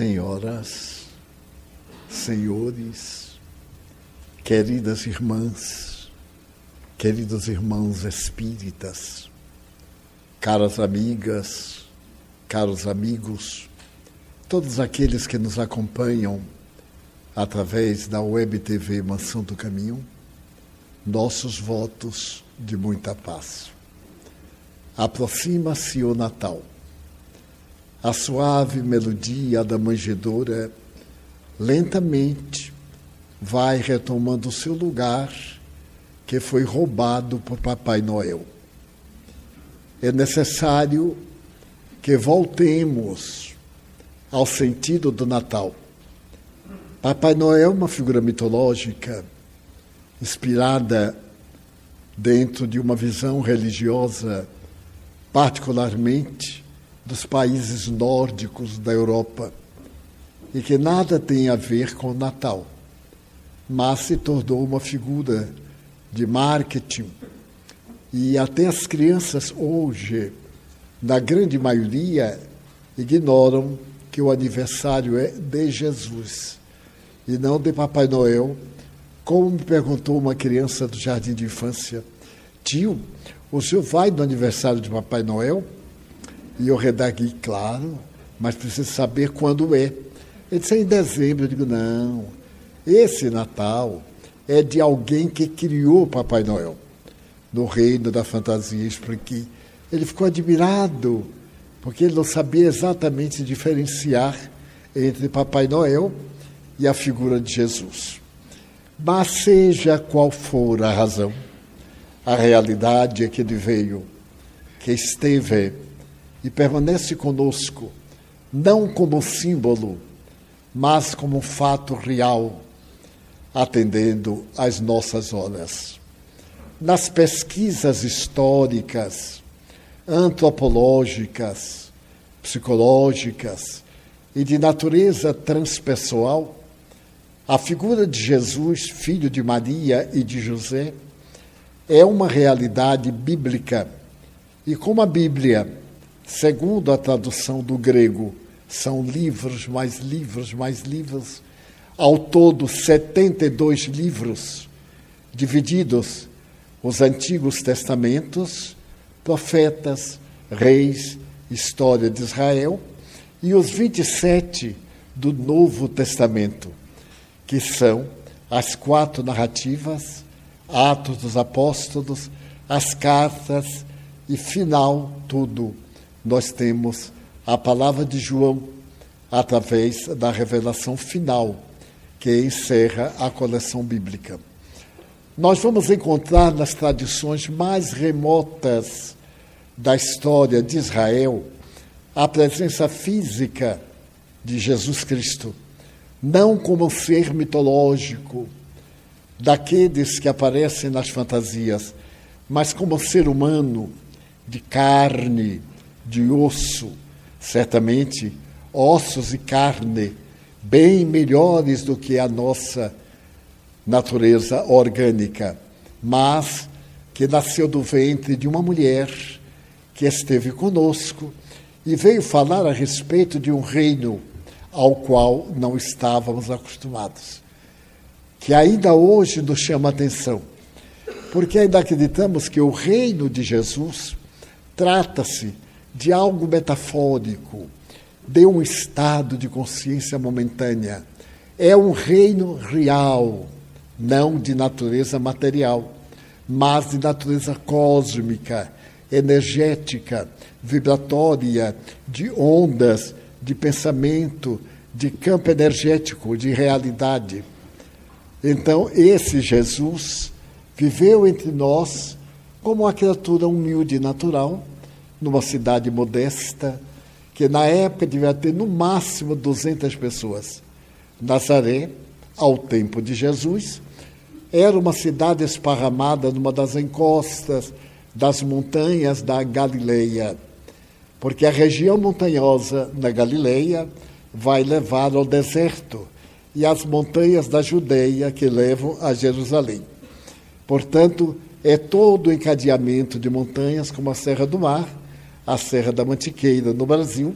senhoras, senhores, queridas irmãs, queridos irmãos espíritas, caras amigas, caros amigos, todos aqueles que nos acompanham através da Web TV Mansão do Caminho, nossos votos de muita paz. Aproxima-se o Natal a suave melodia da manjedoura lentamente vai retomando o seu lugar que foi roubado por Papai Noel. É necessário que voltemos ao sentido do Natal. Papai Noel é uma figura mitológica inspirada dentro de uma visão religiosa particularmente dos países nórdicos da Europa e que nada tem a ver com o Natal, mas se tornou uma figura de marketing. E até as crianças hoje, na grande maioria, ignoram que o aniversário é de Jesus e não de Papai Noel, como me perguntou uma criança do jardim de infância: Tio, o senhor vai no aniversário de Papai Noel? E eu redaguei, claro, mas preciso saber quando é. Ele disse, é em dezembro. Eu digo, não, esse Natal é de alguém que criou Papai Noel. No reino da fantasia, expliquei. Ele ficou admirado, porque ele não sabia exatamente diferenciar entre Papai Noel e a figura de Jesus. Mas seja qual for a razão, a realidade é que ele veio, que esteve e permanece conosco, não como símbolo, mas como um fato real, atendendo às nossas horas. Nas pesquisas históricas, antropológicas, psicológicas e de natureza transpessoal, a figura de Jesus, filho de Maria e de José, é uma realidade bíblica. E como a Bíblia Segundo a tradução do grego, são livros, mais livros, mais livros. Ao todo, 72 livros, divididos os Antigos Testamentos, profetas, reis, história de Israel, e os 27 do Novo Testamento, que são as quatro narrativas, Atos dos Apóstolos, as cartas e, final, tudo nós temos a palavra de João através da revelação final, que encerra a coleção bíblica. Nós vamos encontrar nas tradições mais remotas da história de Israel a presença física de Jesus Cristo, não como um ser mitológico, daqueles que aparecem nas fantasias, mas como um ser humano de carne, de osso, certamente ossos e carne, bem melhores do que a nossa natureza orgânica, mas que nasceu do ventre de uma mulher que esteve conosco e veio falar a respeito de um reino ao qual não estávamos acostumados, que ainda hoje nos chama a atenção, porque ainda acreditamos que o reino de Jesus trata-se de algo metafórico, de um estado de consciência momentânea. É um reino real, não de natureza material, mas de natureza cósmica, energética, vibratória, de ondas, de pensamento, de campo energético, de realidade. Então, esse Jesus viveu entre nós como uma criatura humilde e natural, numa cidade modesta, que na época devia ter no máximo 200 pessoas. Nazaré, ao tempo de Jesus, era uma cidade esparramada numa das encostas das montanhas da Galileia, porque a região montanhosa na Galileia vai levar ao deserto e as montanhas da Judeia que levam a Jerusalém. Portanto, é todo o encadeamento de montanhas como a Serra do Mar, a Serra da Mantiqueira no Brasil,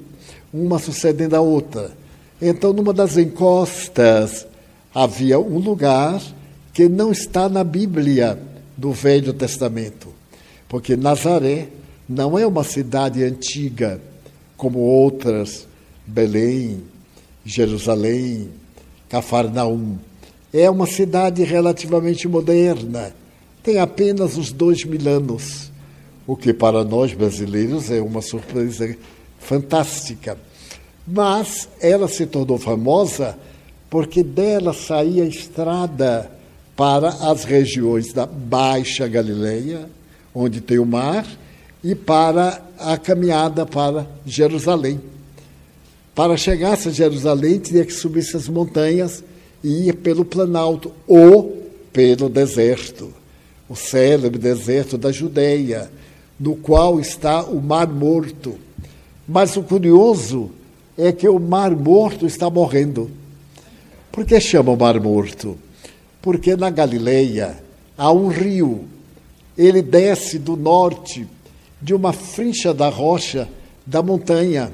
uma sucedendo a outra. Então, numa das encostas, havia um lugar que não está na Bíblia do Velho Testamento, porque Nazaré não é uma cidade antiga como outras, Belém, Jerusalém, Cafarnaum. É uma cidade relativamente moderna, tem apenas os dois mil anos, o que para nós brasileiros é uma surpresa fantástica. Mas ela se tornou famosa porque dela saía a estrada para as regiões da Baixa Galileia, onde tem o mar, e para a caminhada para Jerusalém. Para chegar a Jerusalém, tinha que subir essas montanhas e ir pelo Planalto ou pelo deserto, o célebre deserto da Judéia, no qual está o Mar Morto. Mas o curioso é que o Mar Morto está morrendo. Por que chama o Mar Morto? Porque na Galileia há um rio. Ele desce do norte de uma frincha da rocha da montanha,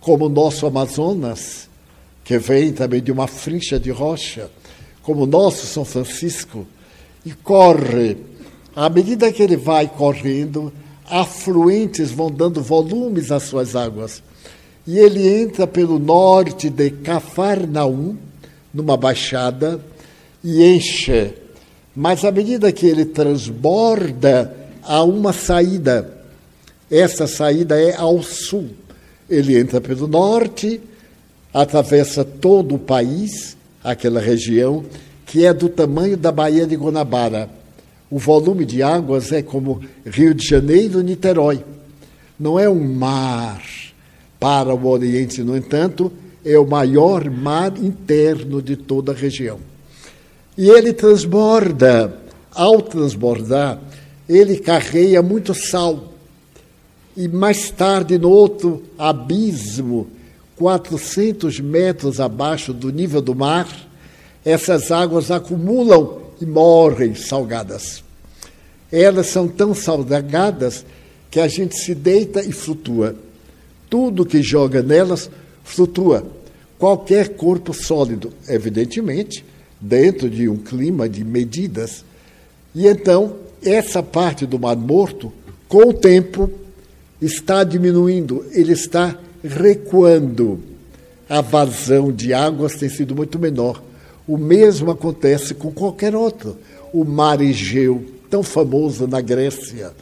como o nosso Amazonas, que vem também de uma frincha de rocha, como o nosso São Francisco, e corre. À medida que ele vai correndo, afluentes vão dando volumes às suas águas. E ele entra pelo norte de Cafarnaum, numa baixada, e enche. Mas à medida que ele transborda, há uma saída. Essa saída é ao sul. Ele entra pelo norte, atravessa todo o país, aquela região, que é do tamanho da Baía de Guanabara. O volume de águas é como Rio de Janeiro, Niterói. Não é um mar para o Oriente, no entanto, é o maior mar interno de toda a região. E ele transborda, ao transbordar, ele carrega muito sal. E mais tarde, no outro abismo, 400 metros abaixo do nível do mar, essas águas acumulam e morrem salgadas. Elas são tão salgadas que a gente se deita e flutua. Tudo que joga nelas flutua. Qualquer corpo sólido, evidentemente, dentro de um clima de medidas. E então, essa parte do Mar Morto, com o tempo, está diminuindo, ele está recuando. A vazão de águas tem sido muito menor. O mesmo acontece com qualquer outro. O mar Egeu, tão famoso na Grécia.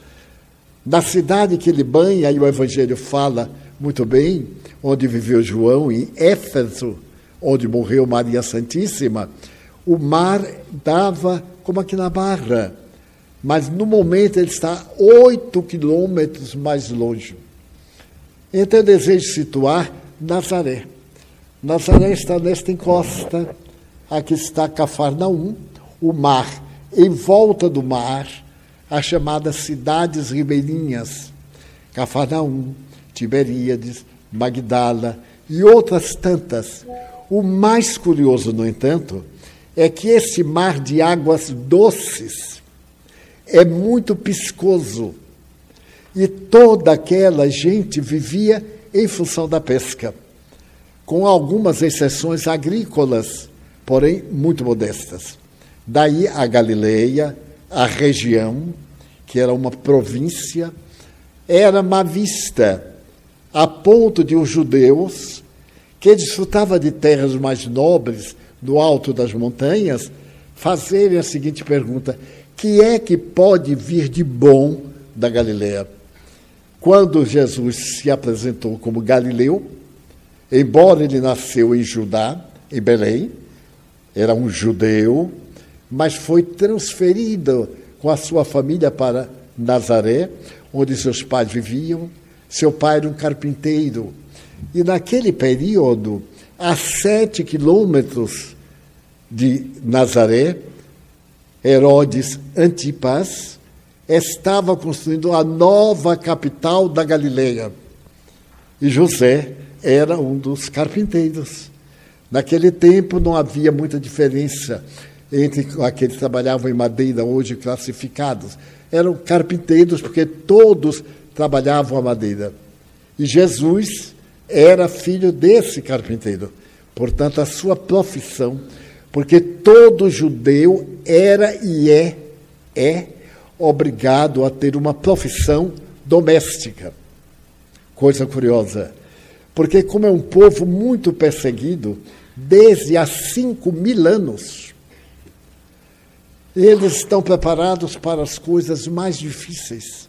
Na cidade que ele banha, e o Evangelho fala muito bem, onde viveu João, em Éfeso, onde morreu Maria Santíssima, o mar dava como aqui na Barra, mas no momento ele está oito quilômetros mais longe. Então eu desejo situar Nazaré. Nazaré está nesta encosta, aqui está Cafarnaum, o mar. Em volta do mar, as chamadas cidades ribeirinhas, Cafarnaum, Tiberíades, Magdala e outras tantas. O mais curioso, no entanto, é que esse mar de águas doces é muito piscoso e toda aquela gente vivia em função da pesca, com algumas exceções agrícolas, porém muito modestas. Daí a Galileia, a região, que era uma província, era má vista, a ponto de os judeus, que desfrutavam de terras mais nobres no alto das montanhas, fazerem a seguinte pergunta: que é que pode vir de bom da Galileia? Quando Jesus se apresentou como Galileu, embora ele nasceu em Judá, em Belém, era um judeu, mas foi transferido com a sua família para Nazaré, onde seus pais viviam. Seu pai era um carpinteiro. E naquele período, a sete quilômetros de Nazaré, Herodes Antipas estava construindo a nova capital da Galileia. E José era um dos carpinteiros. Naquele tempo não havia muita diferença entre aqueles que trabalhavam em madeira, hoje classificados. Eram carpinteiros porque todos trabalhavam a madeira. E Jesus era filho desse carpinteiro. portanto, a sua profissão, porque todo judeu era e é, é obrigado a ter uma profissão doméstica. Coisa curiosa, porque, como é um povo muito perseguido, desde há cinco mil anos, eles estão preparados para as coisas mais difíceis.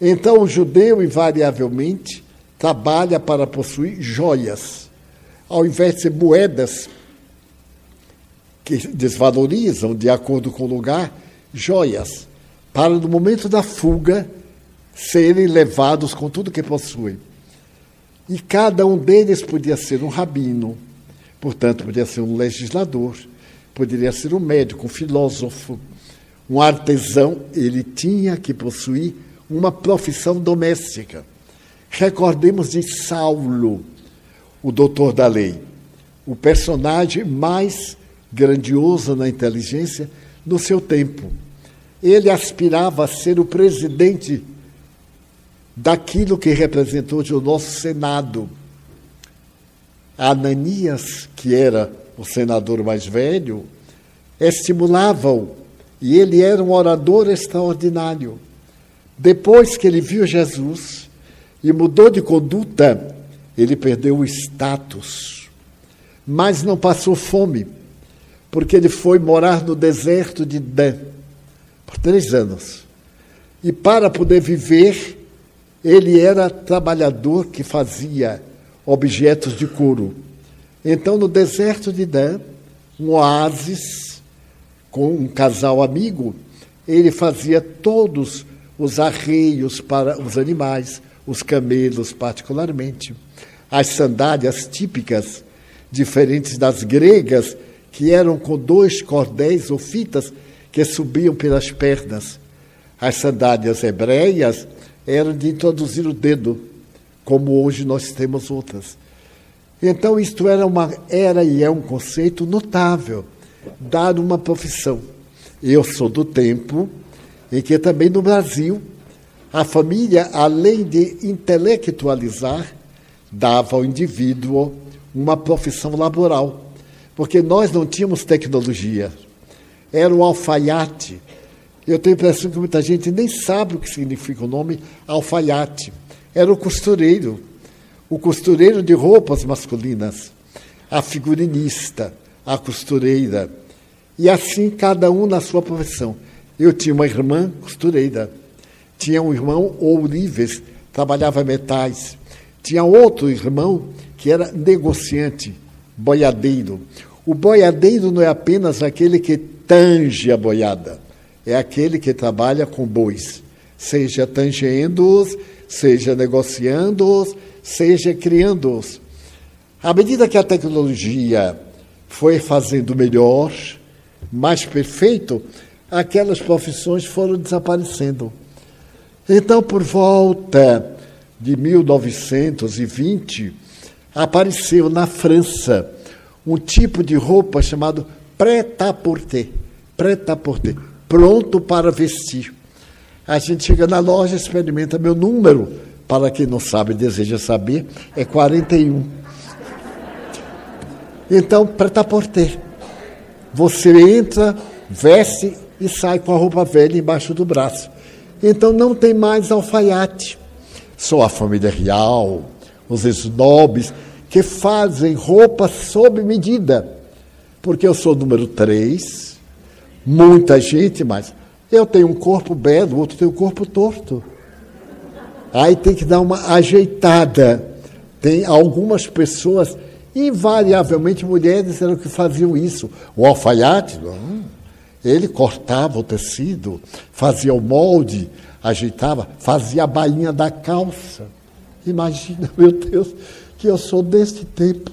Então, o judeu, invariavelmente, trabalha para possuir joias, ao invés de ser moedas que desvalorizam de acordo com o lugar, joias, para no momento da fuga serem levados com tudo que possuem. E cada um deles podia ser um rabino, portanto, podia ser um legislador, poderia ser um médico, um filósofo, um artesão. Ele tinha que possuir uma profissão doméstica. Recordemos de Saulo, o doutor da lei, o personagem mais grandioso na inteligência no seu tempo. Ele aspirava a ser o presidente daquilo que representou o nosso Senado. Ananias, que era o senador mais velho, estimulava-o e ele era um orador extraordinário. Depois que ele viu Jesus e mudou de conduta, ele perdeu o status, mas não passou fome, porque ele foi morar no deserto de Dan por três anos. E para poder viver, ele era trabalhador que fazia objetos de couro. Então, no deserto de Dan, um oásis, com um casal amigo, ele fazia todos os arreios para os animais, os camelos particularmente, as sandálias típicas, diferentes das gregas, que eram com dois cordéis ou fitas que subiam pelas pernas. As sandálias hebreias era de introduzir o dedo, como hoje nós temos outras. Então, isto era, uma, era e é um conceito notável, dar uma profissão. Eu sou do tempo em que também no Brasil a família, além de intelectualizar, dava ao indivíduo uma profissão laboral, porque nós não tínhamos tecnologia. Era o alfaiate, eu tenho a impressão que muita gente nem sabe o que significa o nome alfaiate. Era o costureiro, o costureiro de roupas masculinas, a figurinista, a costureira. E assim cada um na sua profissão. Eu tinha uma irmã costureira, tinha um irmão ourives, trabalhava metais, tinha outro irmão que era negociante, boiadeiro. O boiadeiro não é apenas aquele que tange a boiada é aquele que trabalha com bois, seja tangendo-os, seja negociando-os, seja criando-os. À medida que a tecnologia foi fazendo melhor, mais perfeito, aquelas profissões foram desaparecendo. Então, por volta de 1920, apareceu na França um tipo de roupa chamado prêt-à-porter. Prêt-à-porter pronto para vestir. A gente chega na loja, experimenta meu número. Para quem não sabe, deseja saber, é 41. Então, preta por ter. Você entra, veste e sai com a roupa velha embaixo do braço. Então não tem mais alfaiate. Só a família real, os snobs, que fazem roupa sob medida. Porque eu sou número 3, muita gente, mas eu tenho um corpo belo, o outro tem um corpo torto. Aí tem que dar uma ajeitada. Tem algumas pessoas, invariavelmente mulheres, eram que faziam isso. O alfaiate, ele cortava o tecido, fazia o molde, ajeitava, fazia a bainha da calça. Imagina, meu Deus, que eu sou deste tempo.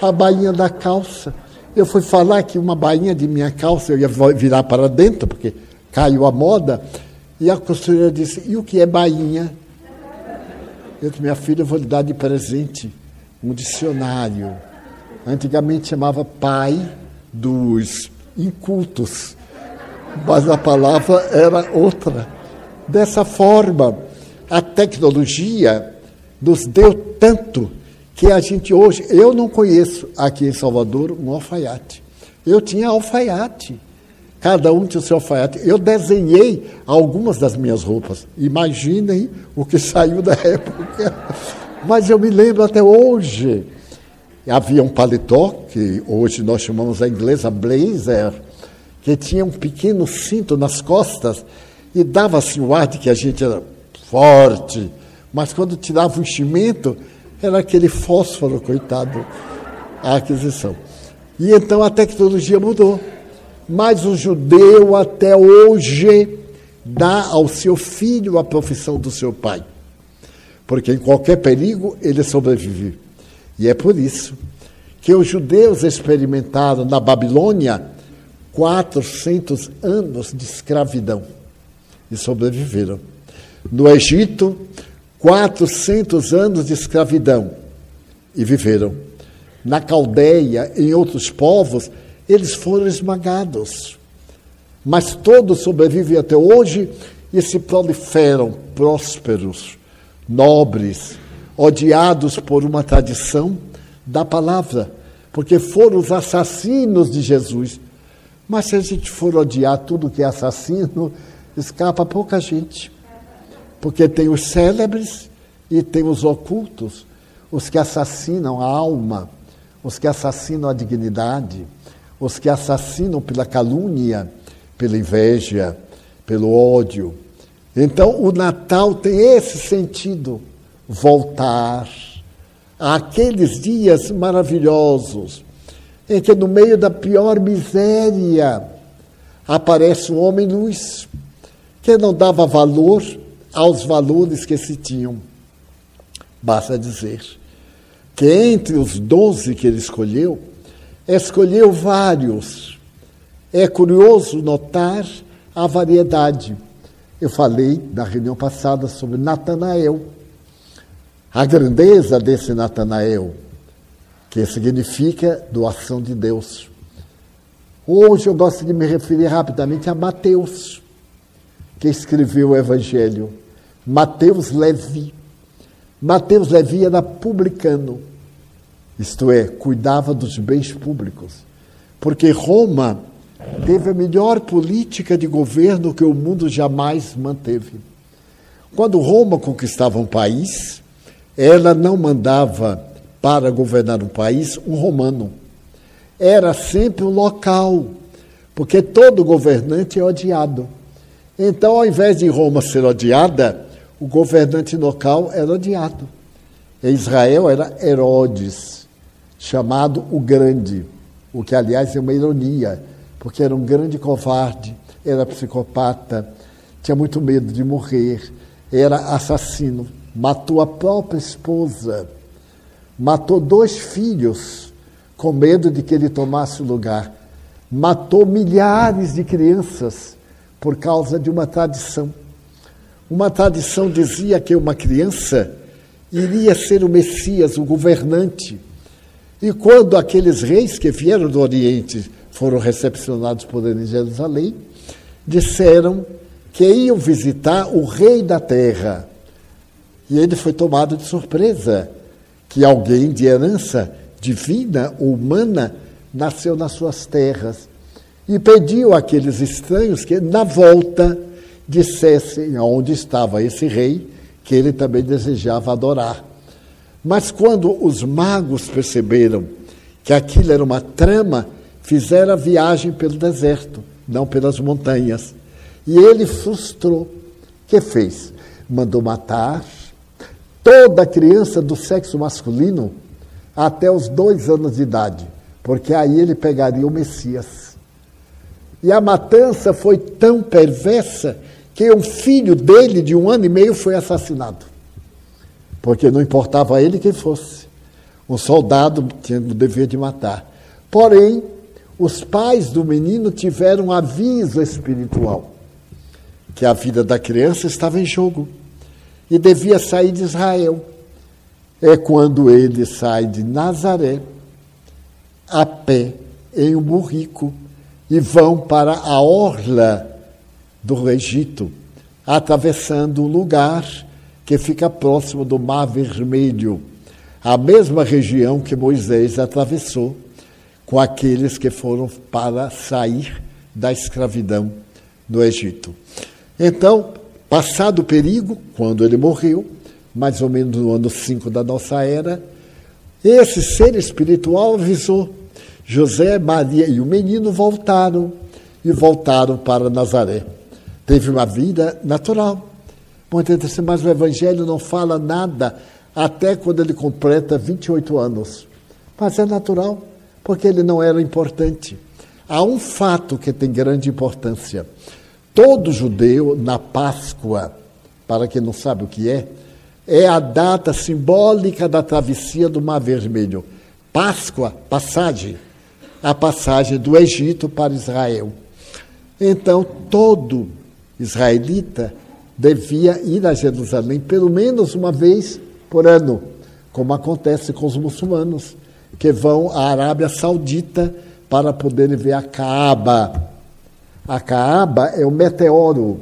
A bainha da calça. Eu fui falar que uma bainha de minha calça eu ia virar para dentro, porque caiu a moda. E a costureira disse: E o que é bainha? Eu disse: Minha filha, eu vou lhe dar de presente um dicionário. Antigamente chamava pai dos incultos, mas a palavra era outra. Dessa forma, a tecnologia nos deu tanto que a gente hoje, eu não conheço aqui em Salvador um alfaiate. Eu tinha alfaiate. Cada um tinha o seu alfaiate. Eu desenhei algumas das minhas roupas. Imaginem o que saiu da época. Mas eu me lembro até hoje. Havia um paletó, que hoje nós chamamos a inglesa blazer, que tinha um pequeno cinto nas costas e dava assim o ar de que a gente era forte. Mas quando tirava o enchimento, era aquele fósforo, coitado, a aquisição. E então a tecnologia mudou. Mas o judeu até hoje dá ao seu filho a profissão do seu pai. Porque em qualquer perigo ele sobrevive. E é por isso que os judeus experimentaram na Babilônia 400 anos de escravidão e sobreviveram. No Egito, 400 anos de escravidão e viveram. Na Caldeia, em outros povos, eles foram esmagados. Mas todos sobrevivem até hoje e se proliferam prósperos, nobres, odiados por uma tradição da palavra, porque foram os assassinos de Jesus. Mas se a gente for odiar tudo que é assassino, escapa pouca gente. Porque tem os célebres e tem os ocultos, os que assassinam a alma, os que assassinam a dignidade, os que assassinam pela calúnia, pela inveja, pelo ódio. Então, o Natal tem esse sentido: voltar àqueles dias maravilhosos, em que, no meio da pior miséria, aparece um homem-luz, que não dava valor aos valores que se tinham. Basta dizer que entre os doze que ele escolheu, escolheu vários. É curioso notar a variedade. Eu falei na reunião passada sobre Natanael. A grandeza desse Natanael, que significa doação de Deus. Hoje eu gosto de me referir rapidamente a Mateus, que escreveu o Evangelho. Mateus Levi. Mateus Levi era publicano isto é, cuidava dos bens públicos. Porque Roma teve a melhor política de governo que o mundo jamais manteve. Quando Roma conquistava um país, ela não mandava para governar um país um romano. Era sempre um local, porque todo governante é odiado. Então, ao invés de Roma ser odiada, o governante local era odiado. Em Israel era Herodes chamado o Grande, o que, aliás, é uma ironia, porque era um grande covarde, era psicopata, tinha muito medo de morrer, era assassino, matou a própria esposa, matou dois filhos com medo de que ele tomasse o lugar, matou milhares de crianças por causa de uma tradição. Uma tradição dizia que uma criança iria ser o Messias, o governante. E quando aqueles reis que vieram do Oriente foram recepcionados por ele em Jerusalém, disseram que iam visitar o rei da terra. E ele foi tomado de surpresa que alguém de herança divina humana nasceu nas suas terras. E pediu àqueles estranhos que, na volta, dissessem aonde estava esse rei, que ele também desejava adorar. Mas quando os magos perceberam que aquilo era uma trama, fizeram a viagem pelo deserto, não pelas montanhas. E ele frustrou. O que fez? Mandou matar toda criança do sexo masculino até os dois anos de idade, porque aí ele pegaria o Messias. E a matança foi tão perversa que um filho dele, de um ano e meio, foi assassinado porque não importava a ele quem fosse. Um soldado tinha o dever de matar. Porém, os pais do menino tiveram um aviso espiritual que a vida da criança estava em jogo e devia sair de Israel. É quando ele sai de Nazaré a pé em um burrico e vão para a orla do Egito, atravessando um lugar que fica próximo do Mar Vermelho. a mesma região que Moisés atravessou com aqueles que foram para sair da escravidão no Egito. Então, passado o perigo, quando ele morreu, mais ou menos no ano 5 da nossa era, esse ser espiritual avisou. José, Maria e o menino voltaram e voltaram para Nazaré. Teve uma vida natural. Vezes, mas o Evangelho não fala nada até quando ele completa 28 anos. Mas é natural porque ele não era importante. Há um fato que tem grande importância. Todo judeu, na Páscoa, para quem não sabe o que é, é a data simbólica da travessia do Mar Vermelho. Páscoa, passagem, a passagem do Egito para Israel. Então, todo israelita devia ir a Jerusalém pelo menos uma vez por ano, como acontece com os muçulmanos que vão à Arábia Saudita para poderem ver a Caaba. A Caaba é o meteoro.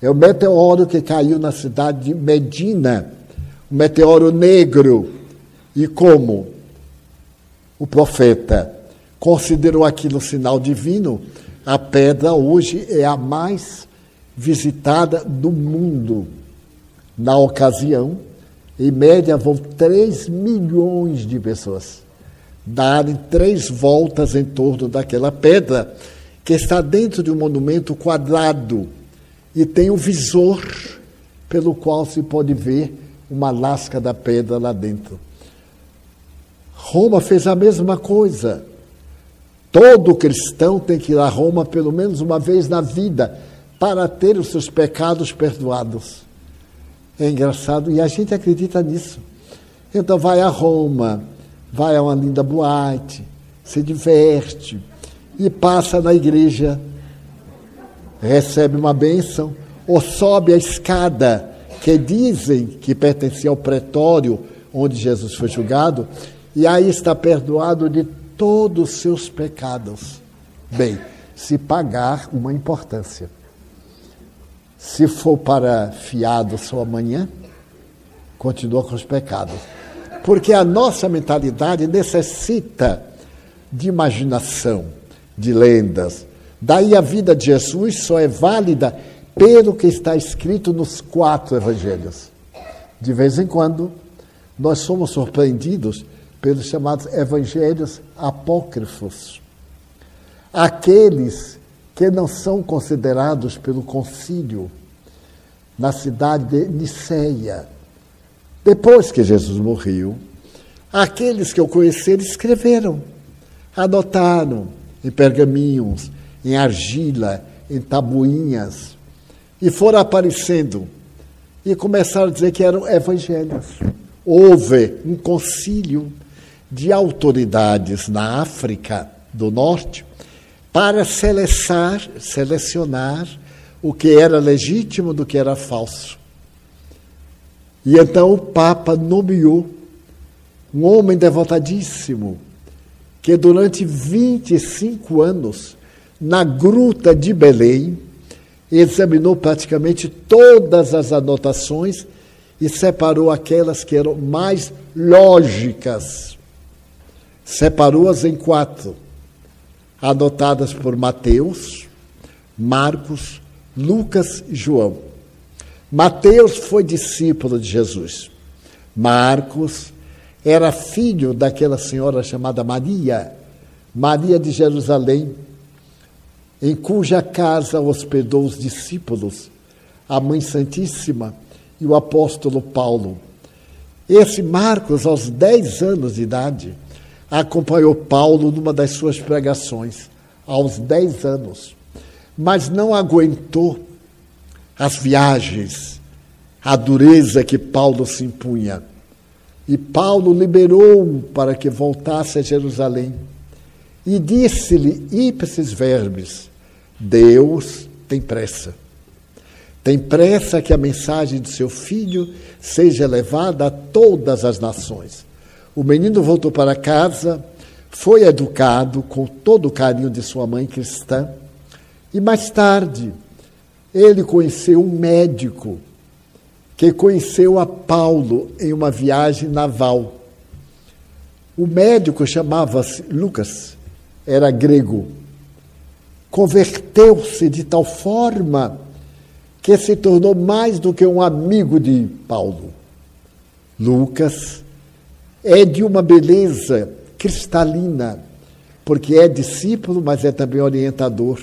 É o meteoro que caiu na cidade de Medina, o meteoro negro. E como o profeta considerou aquilo sinal divino, a pedra hoje é a mais visitada do mundo. Na ocasião, em média, vão 3 milhões de pessoas darem três voltas em torno daquela pedra que está dentro de um monumento quadrado e tem um visor pelo qual se pode ver uma lasca da pedra lá dentro. Roma fez a mesma coisa. Todo cristão tem que ir a Roma pelo menos uma vez na vida para ter os seus pecados perdoados. É engraçado e a gente acredita nisso. Então vai a Roma, vai a uma linda boate, se diverte e passa na igreja, recebe uma bênção ou sobe a escada que dizem que pertencia ao pretório onde Jesus foi julgado e aí está perdoado de todos os seus pecados. Bem, se pagar uma importância. Se for para fiado só amanhã, continua com os pecados. Porque a nossa mentalidade necessita de imaginação, de lendas. Daí a vida de Jesus só é válida pelo que está escrito nos quatro evangelhos. De vez em quando, nós somos surpreendidos pelos chamados evangelhos apócrifos. Aqueles que não são considerados pelo concílio na cidade de Niceia. Depois que Jesus morreu, aqueles que o conheceram escreveram, anotaram em pergaminhos, em argila, em tabuinhas, e foram aparecendo e começaram a dizer que eram evangelhos. Houve um concílio de autoridades na África do Norte para selecionar, selecionar o que era legítimo do que era falso. E então o Papa nomeou um homem devotadíssimo, que durante 25 anos, na gruta de Belém, examinou praticamente todas as anotações e separou aquelas que eram mais lógicas. Separou-as em quatro adotadas por Mateus, Marcos, Lucas e João. Mateus foi discípulo de Jesus. Marcos era filho daquela senhora chamada Maria, Maria de Jerusalém, em cuja casa hospedou os discípulos, a Mãe Santíssima e o apóstolo Paulo. Esse Marcos, aos 10 anos de idade, acompanhou Paulo numa das suas pregações, aos 10 anos, mas não aguentou as viagens, a dureza que Paulo se impunha. E Paulo liberou-o para que voltasse a Jerusalém. E disse-lhe ipsis verbis: Deus tem pressa. Tem pressa que a mensagem de seu filho seja levada a todas as nações. O menino voltou para casa, foi educado com todo o carinho de sua mãe cristã, e mais tarde ele conheceu um médico que conheceu a Paulo em uma viagem naval. O médico chamava-se Lucas, era grego. Converteu-se de tal forma que se tornou mais do que um amigo de Paulo. Lucas é de uma beleza cristalina, porque é discípulo, mas é também orientador.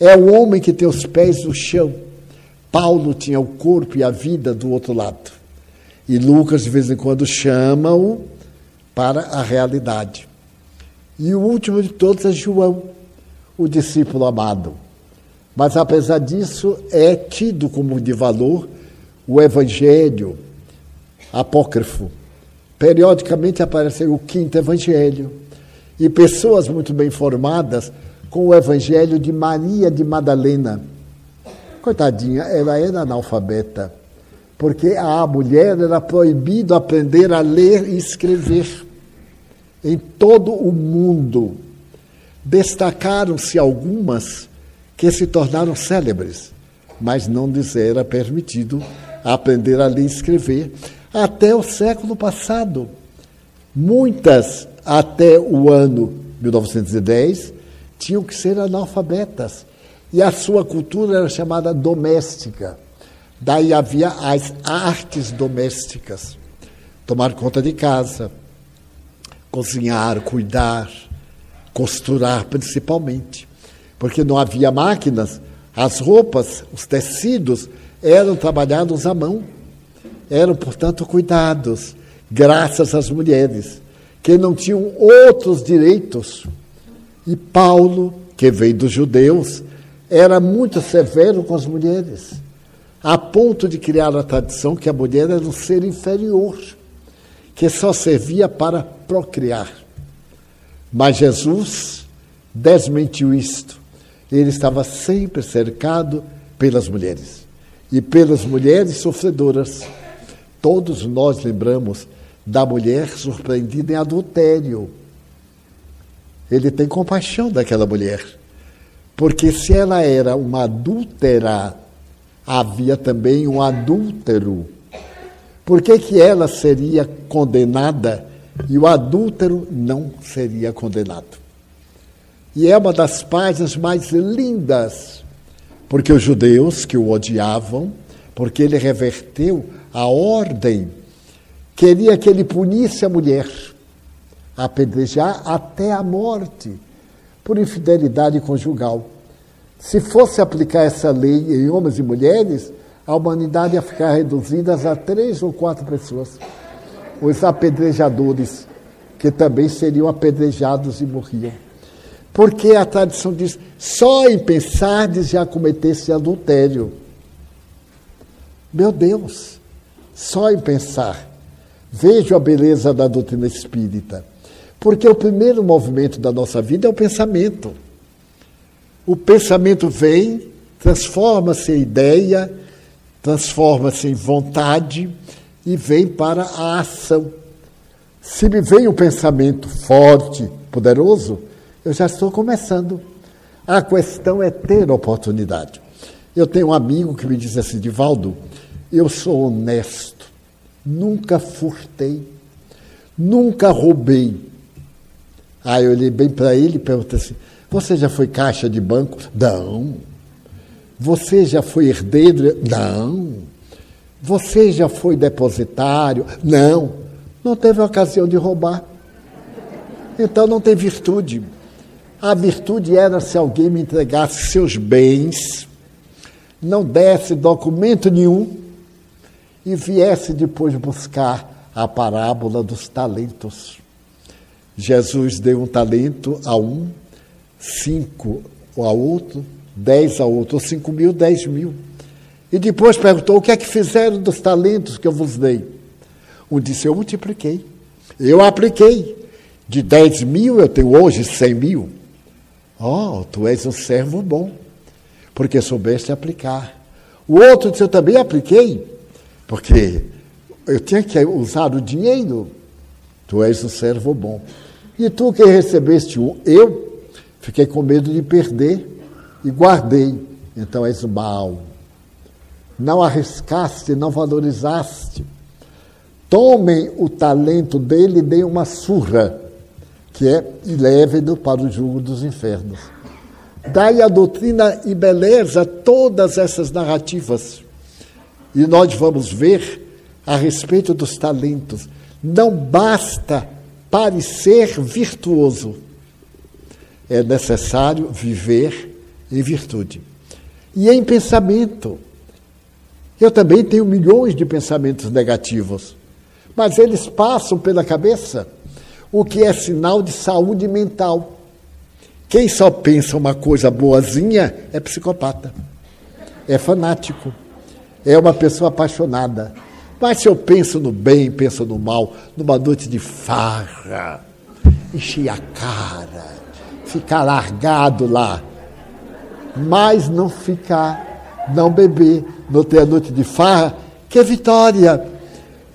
É o homem que tem os pés no chão. Paulo tinha o corpo e a vida do outro lado. E Lucas, de vez em quando, chama-o para a realidade. E o último de todos é João, o discípulo amado. Mas, apesar disso, é tido como de valor o evangelho apócrifo. Periodicamente aparece o quinto evangelho. E pessoas muito bem formadas com o evangelho de Maria de Madalena. Coitadinha, ela era analfabeta, porque a mulher era proibido aprender a ler e escrever em todo o mundo. Destacaram-se algumas que se tornaram célebres, mas não lhes era permitido aprender a ler e escrever até o século passado. Muitas, até o ano 1910, tinham que ser analfabetas. E a sua cultura era chamada doméstica. Daí havia as artes domésticas. Tomar conta de casa, cozinhar, cuidar, costurar principalmente, porque não havia máquinas, as roupas, os tecidos eram trabalhados à mão, eram, portanto, cuidados, graças às mulheres, que não tinham outros direitos. E Paulo, que veio dos judeus, era muito severo com as mulheres, a ponto de criar a tradição que a mulher era um ser inferior que só servia para procriar. Mas Jesus desmentiu isto. Ele estava sempre cercado pelas mulheres e pelas mulheres sofredoras. Todos nós lembramos da mulher surpreendida em adultério. Ele tem compaixão daquela mulher, porque se ela era uma adúltera, havia também um adúltero por que, que ela seria condenada e o adúltero não seria condenado? E é uma das páginas mais lindas, porque os judeus que o odiavam, porque ele reverteu a ordem, queria que ele punisse a mulher, apedrejar até a morte, por infidelidade conjugal. Se fosse aplicar essa lei em homens e mulheres, a humanidade ia ficar reduzida a três ou quatro pessoas. Os apedrejadores, que também seriam apedrejados e morriam. Porque a tradição diz: só em pensar já cometesse adultério. Meu Deus, só em pensar. Vejo a beleza da doutrina espírita. Porque o primeiro movimento da nossa vida é o pensamento. O pensamento vem, transforma-se em ideia, transforma-se em vontade e vem para a ação. Se me vem um pensamento forte, poderoso, eu já estou começando. A questão é ter oportunidade. Eu tenho um amigo que me diz assim, Divaldo, eu sou honesto, nunca furtei, nunca roubei. Aí eu olhei bem para ele e perguntei assim: Você já foi caixa de banco? Não. Você já foi herdeiro? Não. Você já foi depositário? Não. Não teve ocasião de roubar. Então não tem virtude. A virtude era se alguém me entregasse seus bens, não desse documento nenhum e viesse depois buscar a parábola dos talentos. Jesus deu um talento a um, cinco ao outro, dez a outro, ou cinco mil, dez mil. E depois perguntou: o que é que fizeram dos talentos que eu vos dei? Um disse: eu multipliquei. Eu apliquei. De dez mil eu tenho hoje cem mil. Oh, tu és um servo bom, porque soubeste aplicar. O outro disse: eu também apliquei, porque eu tinha que usar o dinheiro. Tu és um servo bom. E tu que recebeste um, eu fiquei com medo de perder e guardei. Então és mal. Não arriscaste, não valorizaste. tomem o talento dele e deem uma surra, que é e levem-no para o jugo dos infernos. Daí a doutrina e beleza todas essas narrativas. E nós vamos ver a respeito dos talentos. Não basta parecer virtuoso, é necessário viver em virtude. E em pensamento. Eu também tenho milhões de pensamentos negativos, mas eles passam pela cabeça, o que é sinal de saúde mental. Quem só pensa uma coisa boazinha é psicopata, é fanático, é uma pessoa apaixonada. Mas se eu penso no bem, penso no mal, numa noite de farra, encher a cara, ficar largado lá, mas não ficar, não beber, não ter a noite de farra, que é vitória.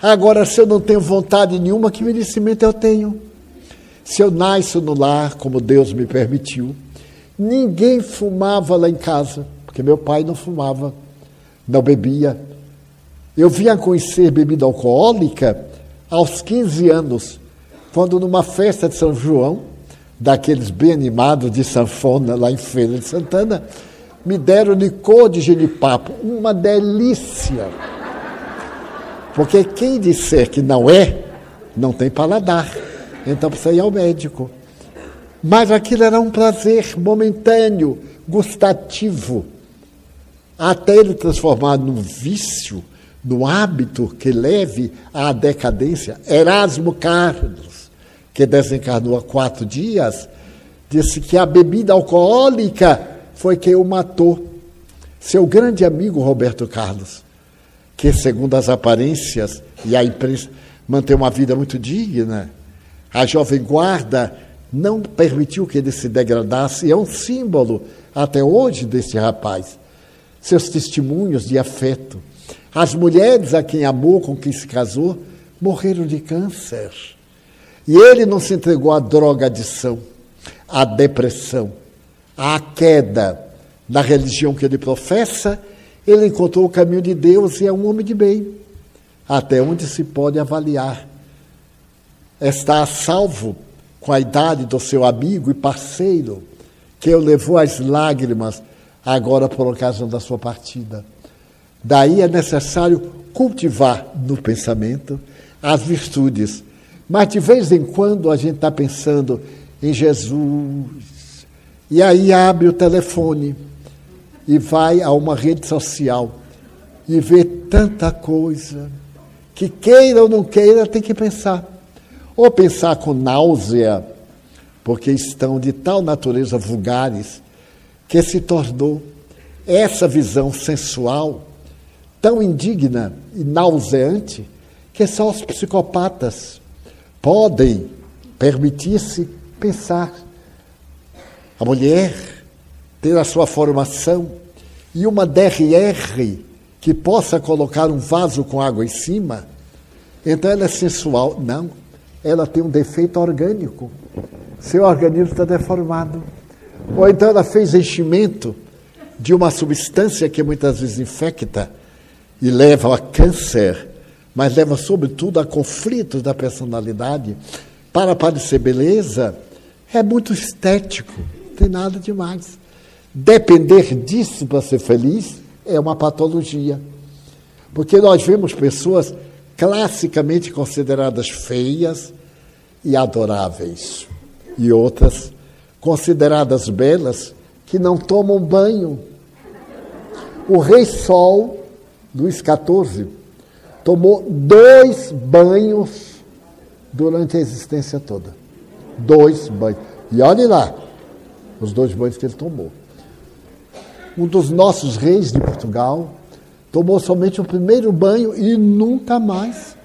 Agora, se eu não tenho vontade nenhuma, que merecimento eu tenho? Se eu nasço no lar, como Deus me permitiu, ninguém fumava lá em casa, porque meu pai não fumava, não bebia, eu vim a conhecer bebida alcoólica aos 15 anos, quando numa festa de São João, daqueles bem animados de sanfona lá em Feira de Santana, me deram licor de genipapo, uma delícia. Porque quem disser que não é, não tem paladar. Então precisa ir ao médico. Mas aquilo era um prazer momentâneo, gustativo, até ele transformar num vício no hábito que leve à decadência. Erasmo Carlos, que desencarnou há quatro dias, disse que a bebida alcoólica foi quem o matou. Seu grande amigo Roberto Carlos, que, segundo as aparências e a imprensa, mantém uma vida muito digna, a Jovem Guarda não permitiu que ele se degradasse, e é um símbolo até hoje desse rapaz. Seus testemunhos de afeto, as mulheres a quem amou, com quem se casou, morreram de câncer. E ele não se entregou à drogadição, à depressão, à queda da religião que ele professa. Ele encontrou o caminho de Deus e é um homem de bem. Até onde se pode avaliar. Está a salvo com a idade do seu amigo e parceiro, que o levou às lágrimas agora por ocasião da sua partida. Daí é necessário cultivar no pensamento as virtudes. Mas de vez em quando a gente está pensando em Jesus. E aí abre o telefone e vai a uma rede social e vê tanta coisa que queira ou não queira tem que pensar. Ou pensar com náusea, porque estão de tal natureza vulgares que se tornou essa visão sensual tão indigna e nauseante que só os psicopatas podem permitir-se pensar. A mulher ter a sua formação e uma DRR que possa colocar um vaso com água em cima, então ela é sensual. Não, ela tem um defeito orgânico. Seu organismo está deformado. Ou então ela fez enchimento de uma substância que muitas vezes infecta e leva a câncer, mas leva sobretudo a conflitos da personalidade. Para parecer beleza, é muito estético, não tem nada demais. Depender disso para ser feliz é uma patologia. Porque nós vemos pessoas classicamente consideradas feias e adoráveis, e outras consideradas belas que não tomam banho. O Rei Sol Luís XIV, tomou dois banhos durante a existência toda. Dois banhos. E olhe lá, os dois banhos que ele tomou. Um dos nossos reis de Portugal tomou somente o primeiro banho e nunca mais.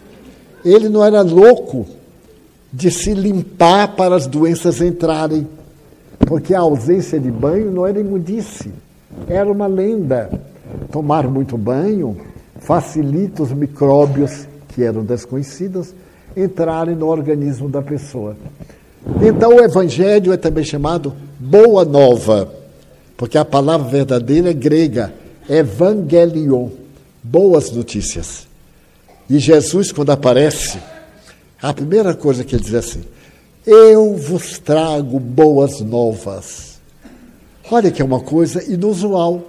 Ele não era louco de se limpar para as doenças entrarem, porque a ausência de banho não era imundice, era uma lenda tomar muito banho facilita os micróbios que eram desconhecidos entrarem no organismo da pessoa. Então o evangelho é também chamado boa nova, porque a palavra verdadeira é grega, evangelion, boas notícias. E Jesus, quando aparece, a primeira coisa que ele diz é assim: Eu vos trago boas novas. Olha que é uma coisa inusual,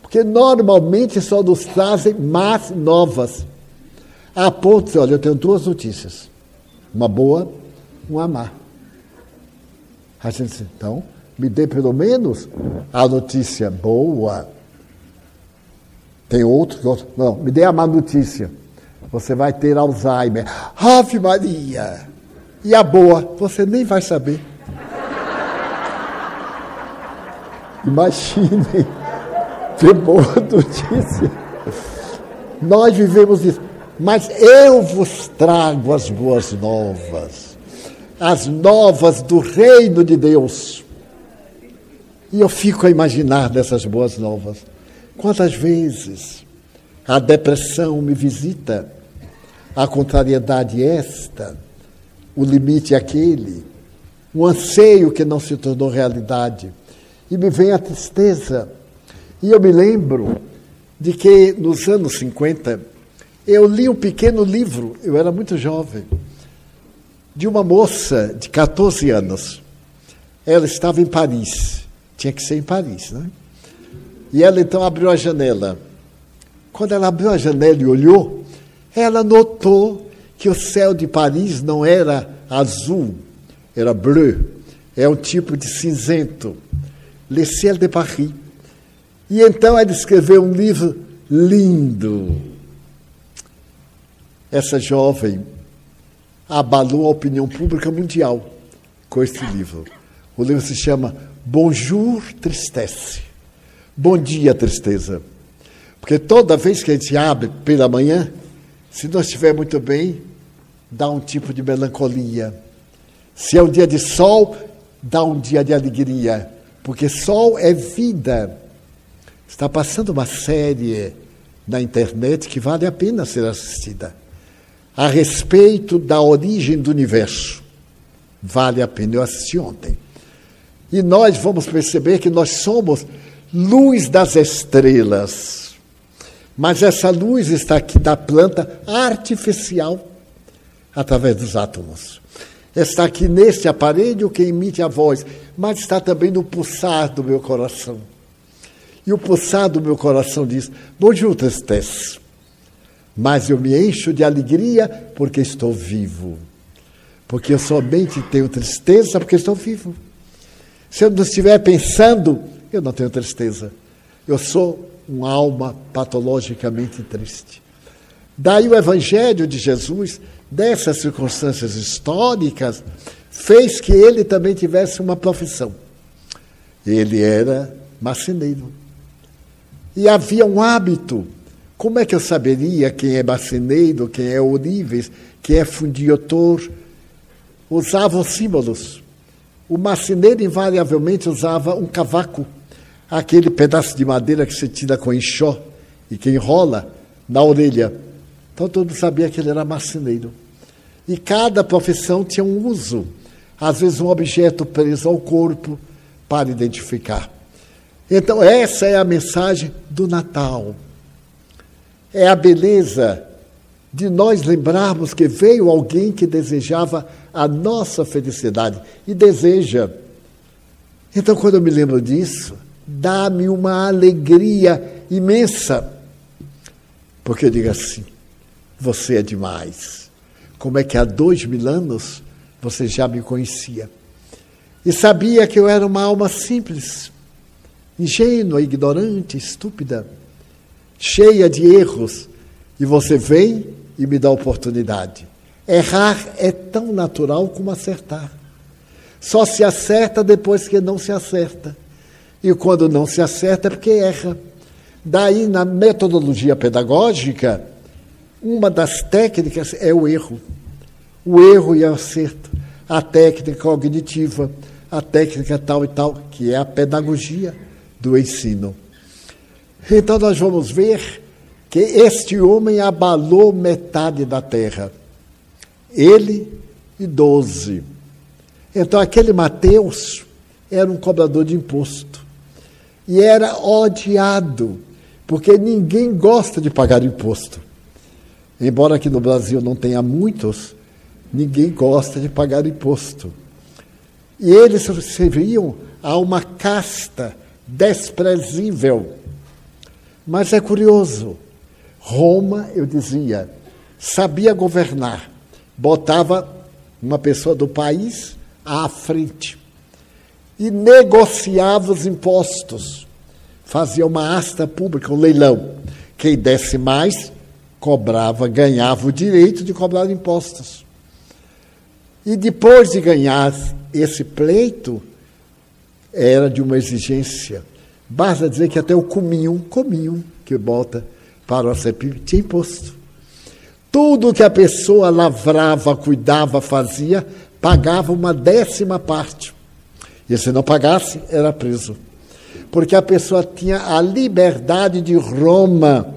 porque normalmente só nos trazem más novas. A ponto olha, eu tenho duas notícias: uma boa, uma má. A gente diz, então, me dê pelo menos a notícia boa. Tem outro outro. Não, me dê a má notícia. Você vai ter Alzheimer. Ave Maria! E a boa, você nem vai saber. Imaginem ter boa notícia. Nós vivemos isso. Mas eu vos trago as boas novas, as novas do reino de Deus. E eu fico a imaginar dessas boas novas. Quantas vezes a depressão me visita, a contrariedade esta, o limite aquele, o anseio que não se tornou realidade. E me vem a tristeza. E eu me lembro de que nos anos 50 eu li um pequeno livro, eu era muito jovem, de uma moça de 14 anos. Ela estava em Paris, tinha que ser em Paris, né? E ela então abriu a janela. Quando ela abriu a janela e olhou, ela notou que o céu de Paris não era azul, era bleu, é um tipo de cinzento. Le ciel de Paris. E então ela escreveu um livro lindo. Essa jovem abalou a opinião pública mundial com esse livro. O livro se chama Bonjour Tristesse. Bom dia, tristeza. Porque toda vez que a gente abre pela manhã, se não estiver muito bem, dá um tipo de melancolia. Se é um dia de sol, dá um dia de alegria. Porque sol é vida. Está passando uma série na internet que vale a pena ser assistida. A respeito da origem do universo. Vale a pena. Eu assisti ontem. E nós vamos perceber que nós somos luz das estrelas. Mas essa luz está aqui da planta artificial, através dos átomos. Está aqui neste aparelho que emite a voz, mas está também no pulsar do meu coração. E o pulsar do meu coração diz: Bonjour, tristesse. Mas eu me encho de alegria porque estou vivo. Porque eu somente tenho tristeza porque estou vivo. Se eu não estiver pensando, eu não tenho tristeza. Eu sou uma alma patologicamente triste. Daí o Evangelho de Jesus, dessas circunstâncias históricas, fez que ele também tivesse uma profissão. Ele era marceneiro. E havia um hábito. Como é que eu saberia quem é marceneiro, quem é ourives, quem é fundiotor? Usavam símbolos. O marceneiro invariavelmente usava um cavaco aquele pedaço de madeira que se tira com enxó e que enrola na orelha. Então todo mundo sabia que ele era marceneiro. E cada profissão tinha um uso, às vezes um objeto preso ao corpo para identificar. Então essa é a mensagem do Natal. É a beleza de nós lembrarmos que veio alguém que desejava a nossa felicidade e deseja. Então, quando eu me lembro disso, dá-me uma alegria imensa. Porque eu digo assim: você é demais. Como é que há dois mil anos você já me conhecia? E sabia que eu era uma alma simples, ingênua, ignorante, estúpida, cheia de erros. E você vem e me dá oportunidade. Errar é tão natural como acertar. Só se acerta depois que não se acerta. E quando não se acerta é porque erra. Daí, na metodologia pedagógica, uma das técnicas é o erro. O erro e o acerto. A técnica cognitiva, a técnica tal e tal, que é a pedagogia do ensino. Então, nós vamos ver que este homem abalou metade da terra. Ele e doze. Então, aquele Mateus era um cobrador de imposto e era odiado, porque ninguém gosta de pagar imposto. Embora aqui no Brasil não tenha muitos, ninguém gosta de pagar imposto. E eles serviam a uma casta desprezível. Mas é curioso, Roma, eu dizia, sabia governar, botava uma pessoa do país à frente e negociava os impostos. Fazia uma asta pública, um leilão. Quem desse mais, cobrava, ganhava o direito de cobrar impostos. E depois de ganhar esse pleito, era de uma exigência. Basta dizer que até o cominho, cominho que bota para o CEPIB, tinha imposto. Tudo que a pessoa lavrava, cuidava, fazia, pagava uma décima parte. E se não pagasse, era preso. Porque a pessoa tinha a liberdade de Roma.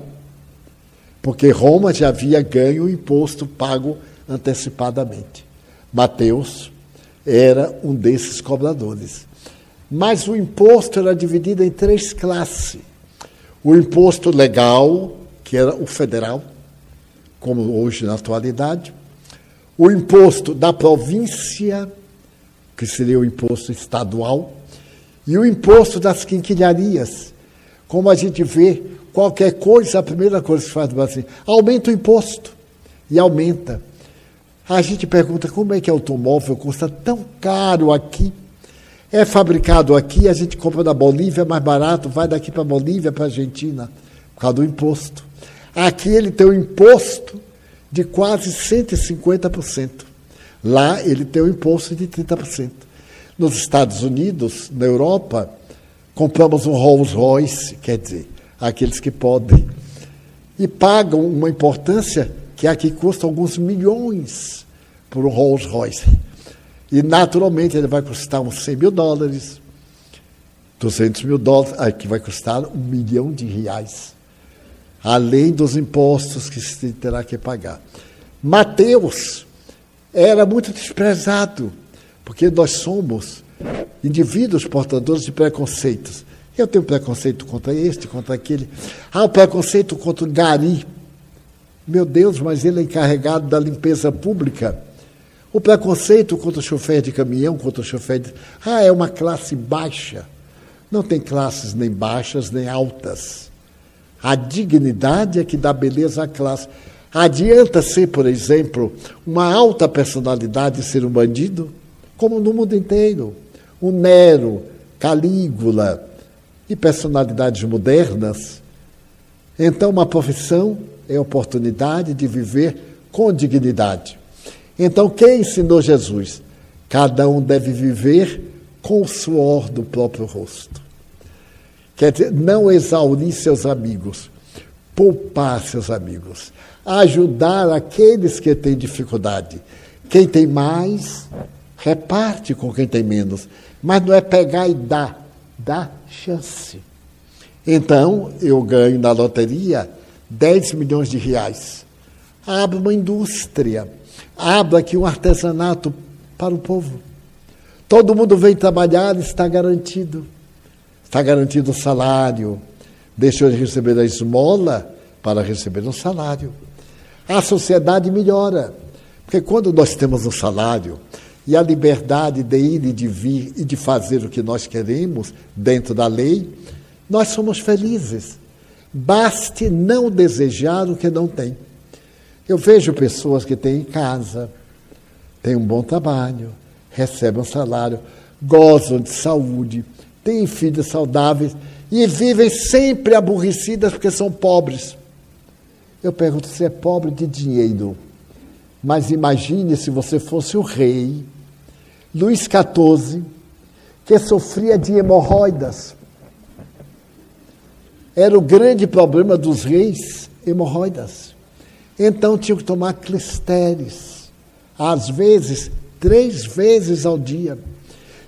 Porque Roma já havia ganho o imposto pago antecipadamente. Mateus era um desses cobradores. Mas o imposto era dividido em três classes: o imposto legal, que era o federal, como hoje na atualidade, o imposto da província, que seria o imposto estadual, e o imposto das quinquilharias. Como a gente vê, qualquer coisa, a primeira coisa que faz no Brasil, aumenta o imposto. E aumenta. A gente pergunta como é que automóvel custa tão caro aqui? É fabricado aqui, a gente compra na Bolívia, é mais barato, vai daqui para a Bolívia, para a Argentina, por causa do imposto. Aqui ele tem um imposto de quase 150%. Lá ele tem um imposto de 30%. Nos Estados Unidos, na Europa, compramos um Rolls Royce, quer dizer, aqueles que podem, e pagam uma importância que aqui custa alguns milhões por um Rolls Royce. E, naturalmente, ele vai custar uns 100 mil dólares, 200 mil dólares, aqui vai custar um milhão de reais, além dos impostos que se terá que pagar. Mateus era muito desprezado, porque nós somos indivíduos portadores de preconceitos. Eu tenho preconceito contra este, contra aquele. Ah, o preconceito contra o gari. Meu Deus, mas ele é encarregado da limpeza pública. O preconceito contra o chofer de caminhão, contra o chofer de. Ah, é uma classe baixa. Não tem classes nem baixas nem altas. A dignidade é que dá beleza à classe. Adianta ser, por exemplo, uma alta personalidade ser um bandido? Como no mundo inteiro. O Nero, Calígula e personalidades modernas. Então, uma profissão é oportunidade de viver com dignidade. Então, quem ensinou Jesus? Cada um deve viver com o suor do próprio rosto. Quer dizer, não exaurir seus amigos, poupar seus amigos, ajudar aqueles que têm dificuldade. Quem tem mais, reparte com quem tem menos. Mas não é pegar e dar, dá chance. Então, eu ganho na loteria 10 milhões de reais. Abre uma indústria abra aqui um artesanato para o povo. Todo mundo vem trabalhar, está garantido. Está garantido o salário. Deixou de receber a esmola para receber um salário. A sociedade melhora. Porque quando nós temos um salário e a liberdade de ir e de vir e de fazer o que nós queremos dentro da lei, nós somos felizes. Baste não desejar o que não tem. Eu vejo pessoas que têm casa, têm um bom trabalho, recebem um salário, gozam de saúde, têm filhos saudáveis e vivem sempre aborrecidas porque são pobres. Eu pergunto se é pobre de dinheiro. Mas imagine se você fosse o rei, Luís XIV, que sofria de hemorroidas. Era o grande problema dos reis, hemorroidas. Então tinham que tomar clisteres, às vezes três vezes ao dia.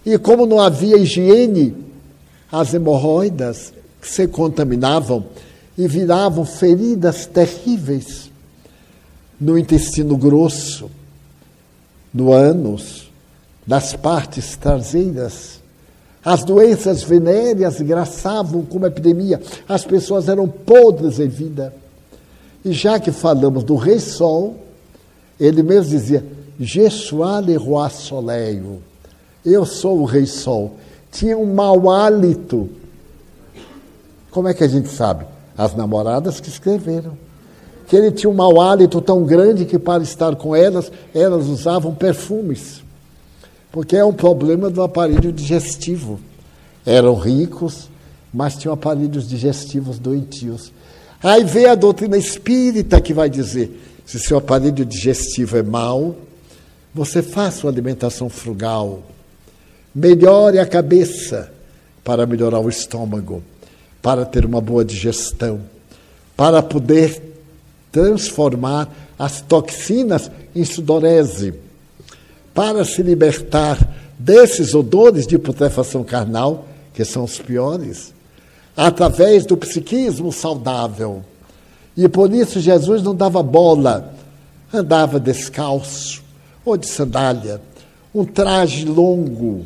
E como não havia higiene, as hemorroidas se contaminavam e viravam feridas terríveis no intestino grosso, no ânus, nas partes traseiras. As doenças venéreas graçavam como epidemia, as pessoas eram podres em vida. E já que falamos do Rei Sol, ele mesmo dizia: Je suis le roi soleil. Eu sou o Rei Sol. Tinha um mau hálito. Como é que a gente sabe? As namoradas que escreveram. Que ele tinha um mau hálito tão grande que, para estar com elas, elas usavam perfumes. Porque é um problema do aparelho digestivo. Eram ricos, mas tinham aparelhos digestivos doentios. Aí vem a doutrina espírita que vai dizer: se seu aparelho digestivo é mau, você faça uma alimentação frugal. Melhore a cabeça para melhorar o estômago, para ter uma boa digestão, para poder transformar as toxinas em sudorese, para se libertar desses odores de putrefação carnal, que são os piores, através do psiquismo saudável. E por isso Jesus não dava bola, andava descalço ou de sandália, um traje longo,